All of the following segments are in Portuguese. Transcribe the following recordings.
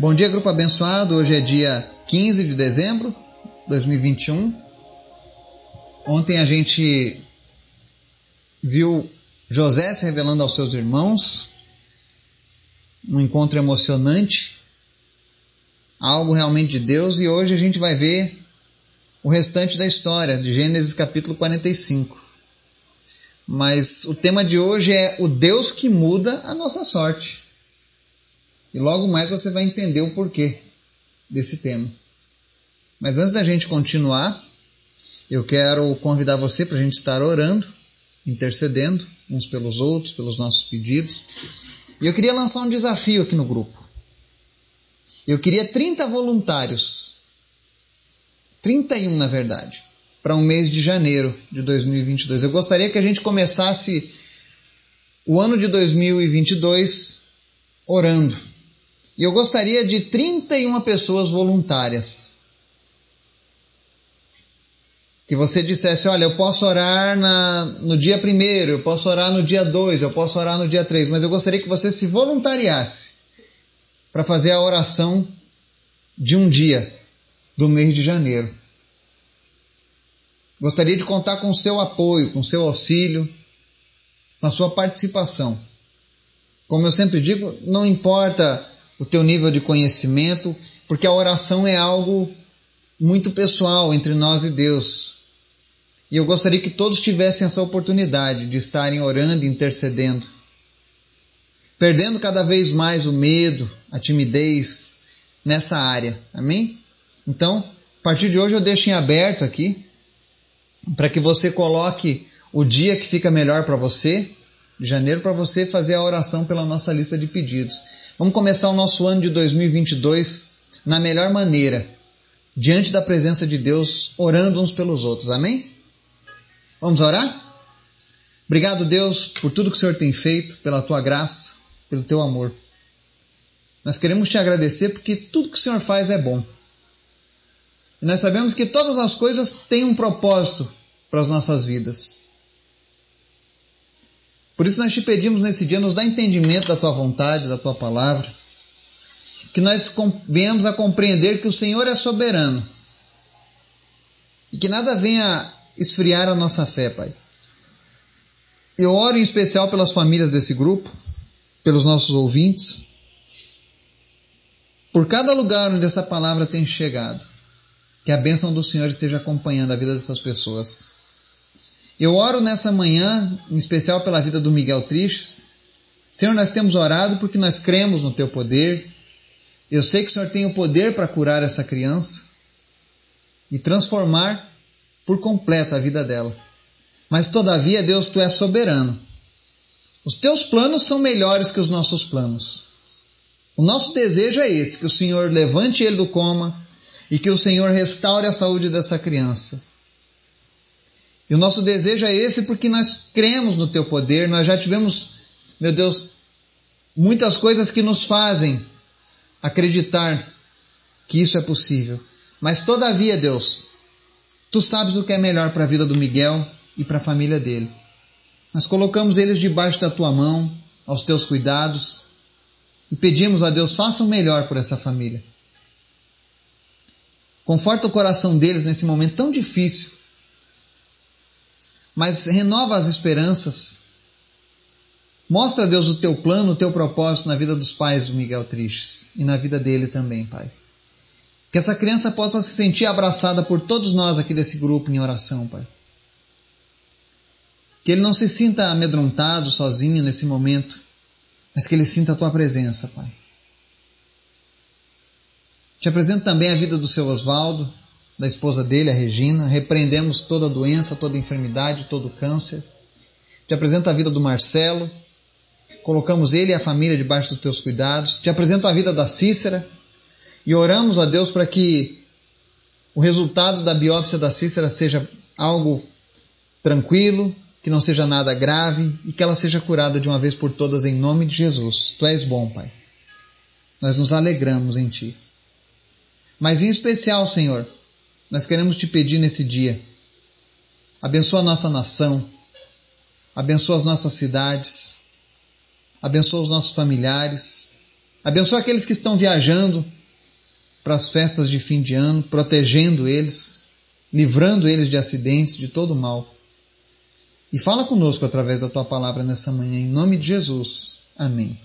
Bom dia, grupo abençoado. Hoje é dia 15 de dezembro de 2021. Ontem a gente viu José se revelando aos seus irmãos, um encontro emocionante, algo realmente de Deus, e hoje a gente vai ver o restante da história de Gênesis capítulo 45. Mas o tema de hoje é o Deus que muda a nossa sorte. E logo mais você vai entender o porquê desse tema. Mas antes da gente continuar, eu quero convidar você para a gente estar orando, intercedendo uns pelos outros, pelos nossos pedidos. E eu queria lançar um desafio aqui no grupo. Eu queria 30 voluntários, 31 na verdade, para um mês de janeiro de 2022. Eu gostaria que a gente começasse o ano de 2022 orando e eu gostaria de 31 pessoas voluntárias. Que você dissesse: Olha, eu posso orar na, no dia primeiro, eu posso orar no dia 2, eu posso orar no dia 3, mas eu gostaria que você se voluntariasse para fazer a oração de um dia do mês de janeiro. Gostaria de contar com o seu apoio, com seu auxílio, com a sua participação. Como eu sempre digo, não importa o teu nível de conhecimento, porque a oração é algo muito pessoal entre nós e Deus. E eu gostaria que todos tivessem essa oportunidade de estarem orando e intercedendo, perdendo cada vez mais o medo, a timidez nessa área. Amém? Então, a partir de hoje eu deixo em aberto aqui para que você coloque o dia que fica melhor para você, de janeiro, para você fazer a oração pela nossa lista de pedidos. Vamos começar o nosso ano de 2022 na melhor maneira, diante da presença de Deus, orando uns pelos outros. Amém? Vamos orar? Obrigado, Deus, por tudo que o Senhor tem feito, pela tua graça, pelo teu amor. Nós queremos te agradecer porque tudo que o Senhor faz é bom. E nós sabemos que todas as coisas têm um propósito para as nossas vidas. Por isso nós te pedimos nesse dia, nos dá entendimento da tua vontade, da tua palavra, que nós venhamos a compreender que o Senhor é soberano e que nada venha esfriar a nossa fé, Pai. Eu oro em especial pelas famílias desse grupo, pelos nossos ouvintes, por cada lugar onde essa palavra tem chegado, que a bênção do Senhor esteja acompanhando a vida dessas pessoas. Eu oro nessa manhã, em especial pela vida do Miguel Tristes. Senhor, nós temos orado porque nós cremos no Teu poder. Eu sei que o Senhor tem o poder para curar essa criança e transformar por completo a vida dela. Mas todavia, Deus, Tu és soberano. Os Teus planos são melhores que os nossos planos. O nosso desejo é esse: que o Senhor levante ele do coma e que o Senhor restaure a saúde dessa criança. E o nosso desejo é esse porque nós cremos no teu poder, nós já tivemos, meu Deus, muitas coisas que nos fazem acreditar que isso é possível. Mas todavia, Deus, tu sabes o que é melhor para a vida do Miguel e para a família dele. Nós colocamos eles debaixo da tua mão, aos teus cuidados, e pedimos a Deus, faça o melhor por essa família. Conforta o coração deles nesse momento tão difícil mas renova as esperanças. Mostra, Deus, o teu plano, o teu propósito na vida dos pais do Miguel Tristes e na vida dele também, Pai. Que essa criança possa se sentir abraçada por todos nós aqui desse grupo em oração, Pai. Que ele não se sinta amedrontado, sozinho nesse momento, mas que ele sinta a tua presença, Pai. Te apresento também a vida do seu Oswaldo, da esposa dele, a Regina. Repreendemos toda doença, toda enfermidade, todo câncer. Te apresento a vida do Marcelo. Colocamos ele e a família debaixo dos teus cuidados. Te apresento a vida da Cícera. E oramos a Deus para que o resultado da biópsia da Cícera seja algo tranquilo, que não seja nada grave e que ela seja curada de uma vez por todas em nome de Jesus. Tu és bom, Pai. Nós nos alegramos em Ti. Mas em especial, Senhor, nós queremos te pedir nesse dia. Abençoa a nossa nação, abençoa as nossas cidades, abençoa os nossos familiares, Abençoa aqueles que estão viajando para as festas de fim de ano, protegendo eles, livrando eles de acidentes, de todo mal. E fala conosco através da tua palavra nessa manhã, em nome de Jesus. Amém.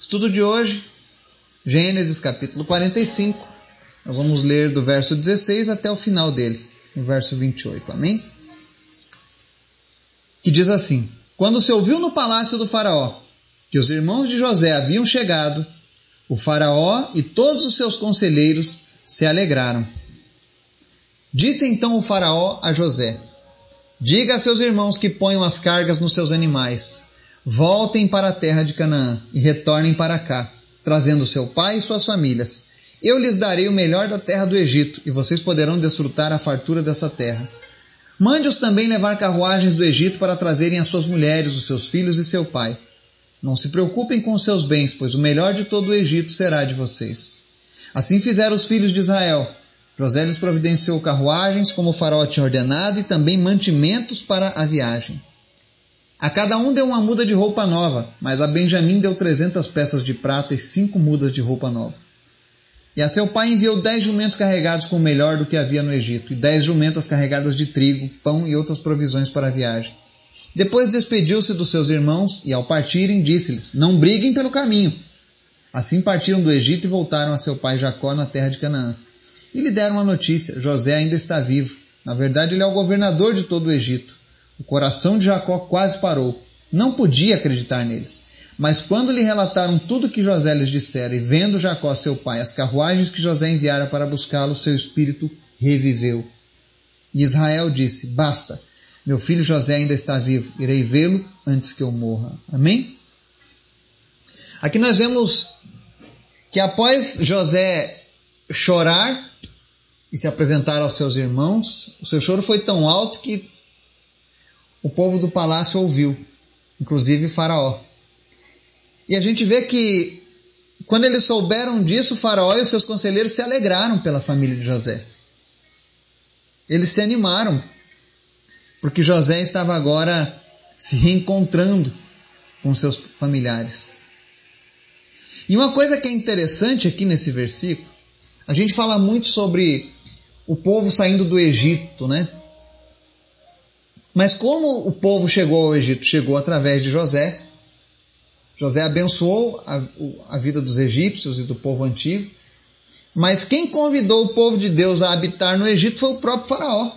Estudo de hoje, Gênesis capítulo 45. Nós vamos ler do verso 16 até o final dele, no verso 28. Amém? Que diz assim: Quando se ouviu no palácio do Faraó que os irmãos de José haviam chegado, o Faraó e todos os seus conselheiros se alegraram. Disse então o Faraó a José: Diga a seus irmãos que ponham as cargas nos seus animais. Voltem para a terra de Canaã e retornem para cá, trazendo seu pai e suas famílias. Eu lhes darei o melhor da terra do Egito, e vocês poderão desfrutar a fartura dessa terra. Mande-os também levar carruagens do Egito para trazerem as suas mulheres, os seus filhos e seu pai. Não se preocupem com os seus bens, pois o melhor de todo o Egito será de vocês. Assim fizeram os filhos de Israel. José lhes providenciou carruagens, como o faraó tinha ordenado, e também mantimentos para a viagem. A cada um deu uma muda de roupa nova, mas a Benjamim deu trezentas peças de prata e cinco mudas de roupa nova. E a seu pai enviou dez jumentos carregados com o melhor do que havia no Egito, e dez jumentas carregadas de trigo, pão e outras provisões para a viagem. Depois despediu-se dos seus irmãos, e ao partirem, disse-lhes: Não briguem pelo caminho. Assim partiram do Egito e voltaram a seu pai Jacó na terra de Canaã e lhe deram a notícia: José ainda está vivo. Na verdade, ele é o governador de todo o Egito. O coração de Jacó quase parou. Não podia acreditar neles. Mas quando lhe relataram tudo que José lhes dissera, e vendo Jacó seu pai as carruagens que José enviara para buscá-lo, seu espírito reviveu. E Israel disse: Basta, meu filho José ainda está vivo, irei vê-lo antes que eu morra. Amém? Aqui nós vemos que após José chorar, e se apresentaram aos seus irmãos. O seu choro foi tão alto que o povo do palácio ouviu, inclusive Faraó. E a gente vê que quando eles souberam disso, Faraó e os seus conselheiros se alegraram pela família de José. Eles se animaram, porque José estava agora se reencontrando com seus familiares. E uma coisa que é interessante aqui nesse versículo, a gente fala muito sobre o povo saindo do Egito, né? Mas como o povo chegou ao Egito? Chegou através de José. José abençoou a, a vida dos egípcios e do povo antigo. Mas quem convidou o povo de Deus a habitar no Egito foi o próprio Faraó.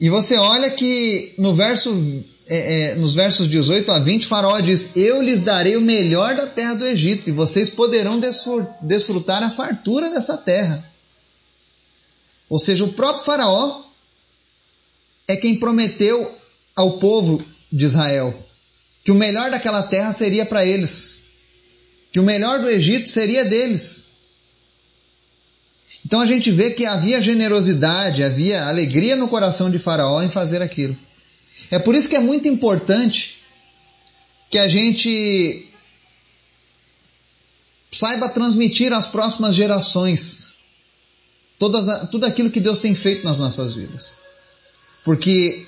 E você olha que no verso, é, é, nos versos 18 a 20, Faraó diz: Eu lhes darei o melhor da terra do Egito, e vocês poderão desfrutar a fartura dessa terra. Ou seja, o próprio Faraó é quem prometeu ao povo de Israel que o melhor daquela terra seria para eles, que o melhor do Egito seria deles. Então a gente vê que havia generosidade, havia alegria no coração de Faraó em fazer aquilo. É por isso que é muito importante que a gente saiba transmitir às próximas gerações todas, tudo aquilo que Deus tem feito nas nossas vidas. Porque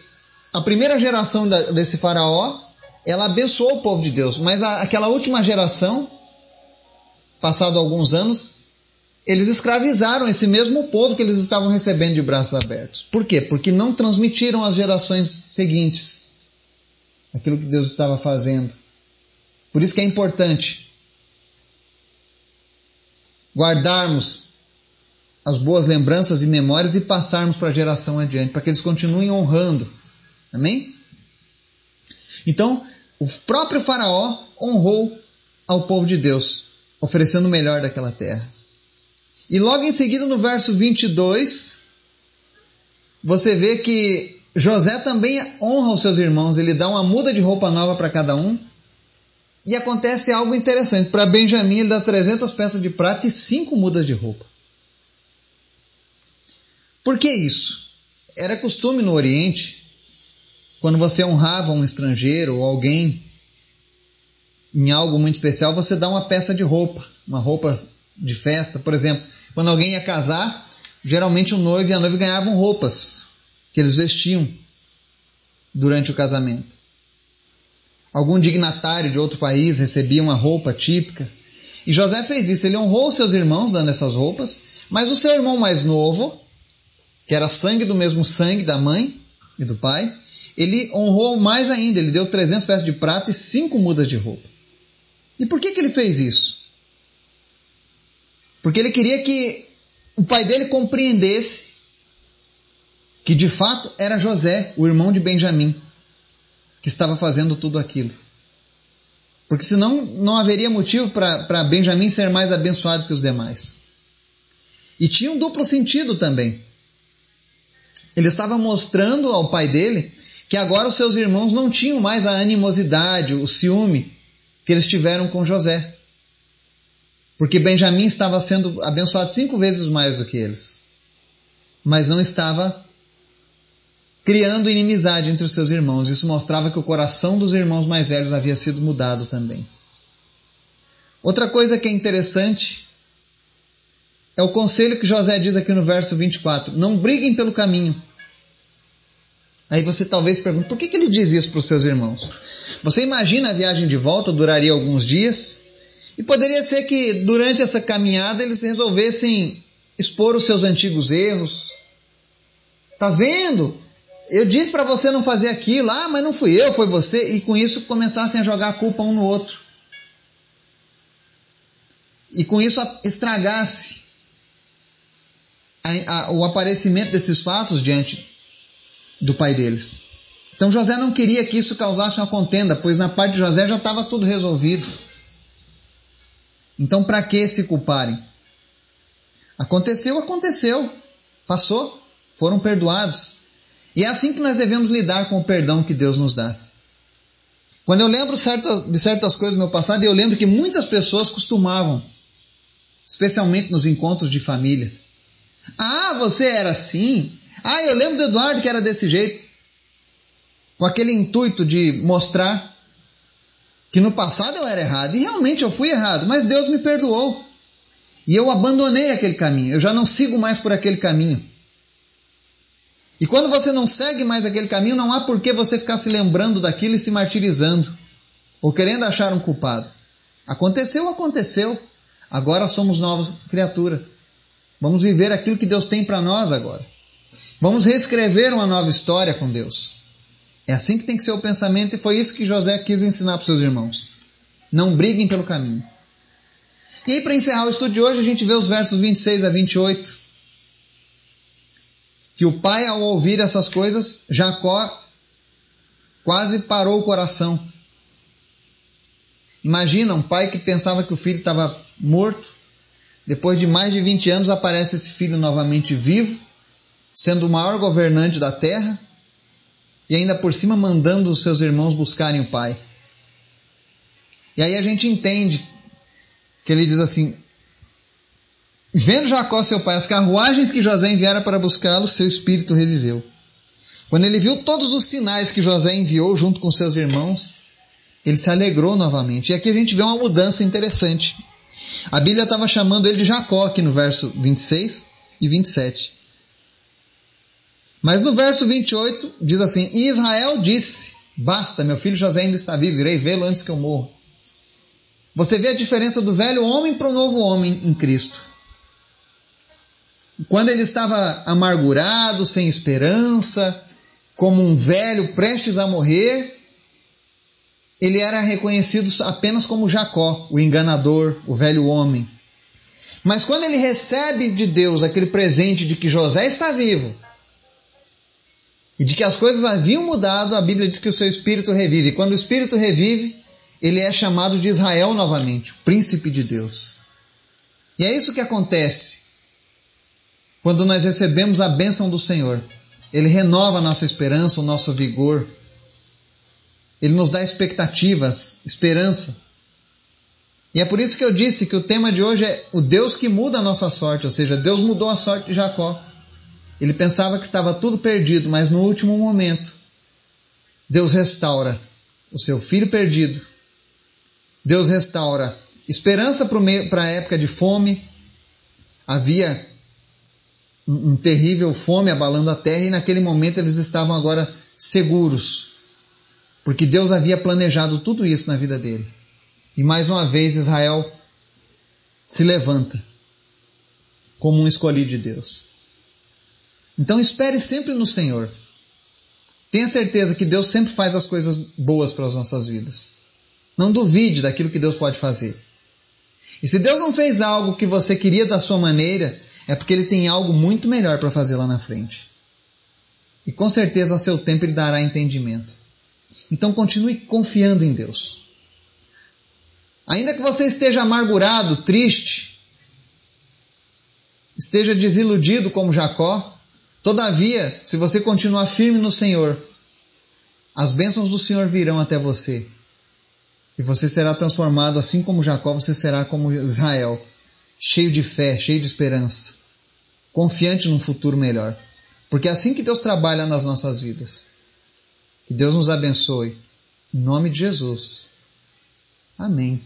a primeira geração da, desse faraó, ela abençoou o povo de Deus, mas a, aquela última geração, passado alguns anos, eles escravizaram esse mesmo povo que eles estavam recebendo de braços abertos. Por quê? Porque não transmitiram às gerações seguintes aquilo que Deus estava fazendo. Por isso que é importante guardarmos as boas lembranças e memórias e passarmos para a geração adiante, para que eles continuem honrando. Amém? Então, o próprio Faraó honrou ao povo de Deus, oferecendo o melhor daquela terra. E logo em seguida, no verso 22, você vê que José também honra os seus irmãos, ele dá uma muda de roupa nova para cada um. E acontece algo interessante. Para Benjamim, ele dá 300 peças de prata e 5 mudas de roupa. Por que isso? Era costume no Oriente, quando você honrava um estrangeiro ou alguém em algo muito especial, você dá uma peça de roupa, uma roupa de festa. Por exemplo, quando alguém ia casar, geralmente o noivo e a noiva ganhavam roupas que eles vestiam durante o casamento. algum dignatário de outro país recebia uma roupa típica. E José fez isso, ele honrou seus irmãos dando essas roupas, mas o seu irmão mais novo, que era sangue do mesmo sangue da mãe e do pai, ele honrou mais ainda, ele deu 300 peças de prata e cinco mudas de roupa. E por que, que ele fez isso? Porque ele queria que o pai dele compreendesse que de fato era José, o irmão de Benjamim, que estava fazendo tudo aquilo. Porque senão não haveria motivo para Benjamim ser mais abençoado que os demais. E tinha um duplo sentido também. Ele estava mostrando ao pai dele que agora os seus irmãos não tinham mais a animosidade, o ciúme que eles tiveram com José. Porque Benjamim estava sendo abençoado cinco vezes mais do que eles. Mas não estava criando inimizade entre os seus irmãos. Isso mostrava que o coração dos irmãos mais velhos havia sido mudado também. Outra coisa que é interessante é o conselho que José diz aqui no verso 24: Não briguem pelo caminho. Aí você talvez pergunte: por que, que ele diz isso para os seus irmãos? Você imagina a viagem de volta duraria alguns dias? E poderia ser que durante essa caminhada eles resolvessem expor os seus antigos erros. Tá vendo? Eu disse para você não fazer aquilo, ah, mas não fui eu, foi você, e com isso começassem a jogar a culpa um no outro. E com isso estragasse o aparecimento desses fatos diante do pai deles. Então José não queria que isso causasse uma contenda, pois na parte de José já estava tudo resolvido. Então para que se culparem? Aconteceu, aconteceu. Passou, foram perdoados. E é assim que nós devemos lidar com o perdão que Deus nos dá. Quando eu lembro de certas coisas do meu passado, eu lembro que muitas pessoas costumavam, especialmente nos encontros de família. Ah, você era assim? Ah, eu lembro do Eduardo que era desse jeito. Com aquele intuito de mostrar que no passado eu era errado. E realmente eu fui errado, mas Deus me perdoou. E eu abandonei aquele caminho. Eu já não sigo mais por aquele caminho. E quando você não segue mais aquele caminho, não há por que você ficar se lembrando daquilo e se martirizando, ou querendo achar um culpado. Aconteceu, aconteceu. Agora somos novas criaturas. Vamos viver aquilo que Deus tem para nós agora. Vamos reescrever uma nova história com Deus. É assim que tem que ser o pensamento, e foi isso que José quis ensinar para seus irmãos. Não briguem pelo caminho. E aí, para encerrar o estudo de hoje, a gente vê os versos 26 a 28 que o pai, ao ouvir essas coisas, Jacó quase parou o coração. Imagina um pai que pensava que o filho estava morto, depois de mais de 20 anos aparece esse filho novamente vivo, sendo o maior governante da terra e ainda por cima mandando os seus irmãos buscarem o pai. E aí a gente entende que ele diz assim: Vendo Jacó, seu pai, as carruagens que José enviara para buscá-lo, seu espírito reviveu. Quando ele viu todos os sinais que José enviou junto com seus irmãos, ele se alegrou novamente. E aqui a gente vê uma mudança interessante. A Bíblia estava chamando ele de Jacó aqui no verso 26 e 27. Mas no verso 28 diz assim: E Israel disse: Basta, meu filho José ainda está vivo, irei vê-lo antes que eu morra. Você vê a diferença do velho homem para o novo homem em Cristo quando ele estava amargurado, sem esperança, como um velho prestes a morrer, ele era reconhecido apenas como Jacó, o enganador, o velho homem. Mas quando ele recebe de Deus aquele presente de que José está vivo e de que as coisas haviam mudado, a Bíblia diz que o seu espírito revive. Quando o espírito revive, ele é chamado de Israel novamente, o príncipe de Deus. E é isso que acontece quando nós recebemos a bênção do Senhor, Ele renova a nossa esperança, o nosso vigor. Ele nos dá expectativas, esperança. E é por isso que eu disse que o tema de hoje é o Deus que muda a nossa sorte, ou seja, Deus mudou a sorte de Jacó. Ele pensava que estava tudo perdido, mas no último momento, Deus restaura o seu filho perdido. Deus restaura esperança para a época de fome. Havia um, um terrível fome abalando a terra, e naquele momento eles estavam agora seguros, porque Deus havia planejado tudo isso na vida dele. E mais uma vez Israel se levanta como um escolhido de Deus. Então espere sempre no Senhor. Tenha certeza que Deus sempre faz as coisas boas para as nossas vidas. Não duvide daquilo que Deus pode fazer. E se Deus não fez algo que você queria da sua maneira, é porque Ele tem algo muito melhor para fazer lá na frente. E com certeza a seu tempo Ele dará entendimento. Então continue confiando em Deus. Ainda que você esteja amargurado, triste, esteja desiludido como Jacó, todavia, se você continuar firme no Senhor, as bênçãos do Senhor virão até você. E você será transformado, assim como Jacó, você será como Israel, cheio de fé, cheio de esperança, confiante num futuro melhor. Porque é assim que Deus trabalha nas nossas vidas. Que Deus nos abençoe. Em nome de Jesus. Amém.